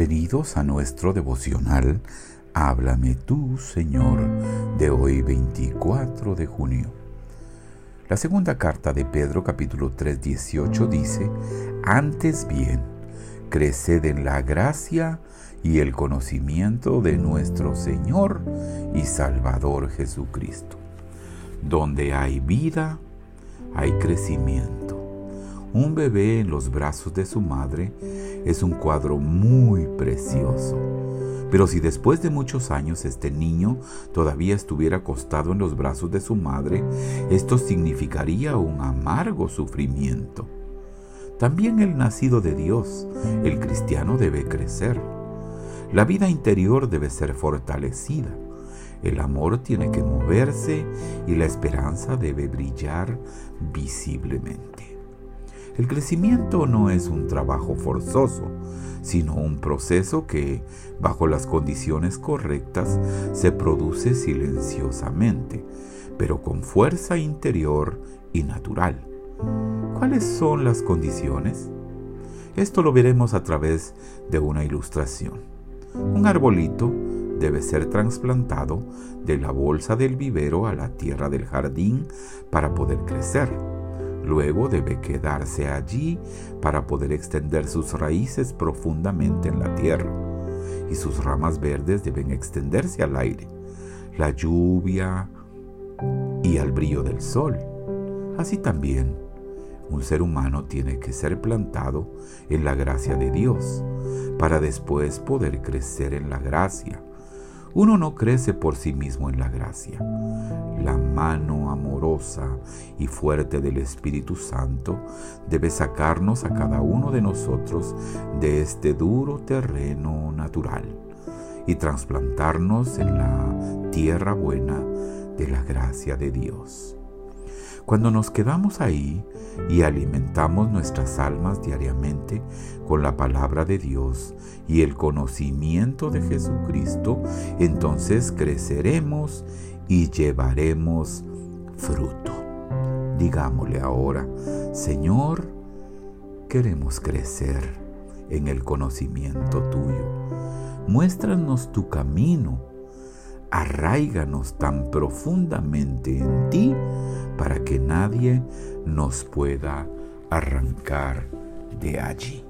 Bienvenidos a nuestro devocional Háblame tú, Señor, de hoy 24 de junio. La segunda carta de Pedro capítulo 3 18 dice, Antes bien, creced en la gracia y el conocimiento de nuestro Señor y Salvador Jesucristo. Donde hay vida, hay crecimiento. Un bebé en los brazos de su madre es un cuadro muy precioso. Pero si después de muchos años este niño todavía estuviera acostado en los brazos de su madre, esto significaría un amargo sufrimiento. También el nacido de Dios, el cristiano debe crecer. La vida interior debe ser fortalecida. El amor tiene que moverse y la esperanza debe brillar visiblemente. El crecimiento no es un trabajo forzoso, sino un proceso que, bajo las condiciones correctas, se produce silenciosamente, pero con fuerza interior y natural. ¿Cuáles son las condiciones? Esto lo veremos a través de una ilustración. Un arbolito debe ser trasplantado de la bolsa del vivero a la tierra del jardín para poder crecer. Luego debe quedarse allí para poder extender sus raíces profundamente en la tierra y sus ramas verdes deben extenderse al aire, la lluvia y al brillo del sol. Así también, un ser humano tiene que ser plantado en la gracia de Dios para después poder crecer en la gracia uno no crece por sí mismo en la gracia. La mano amorosa y fuerte del Espíritu Santo debe sacarnos a cada uno de nosotros de este duro terreno natural y trasplantarnos en la tierra buena de la gracia de Dios. Cuando nos quedamos ahí y alimentamos nuestras almas diariamente con la palabra de Dios y el conocimiento de Jesucristo, entonces creceremos y llevaremos fruto. Digámosle ahora, Señor, queremos crecer en el conocimiento tuyo. Muéstranos tu camino arraiganos tan profundamente en ti para que nadie nos pueda arrancar de allí.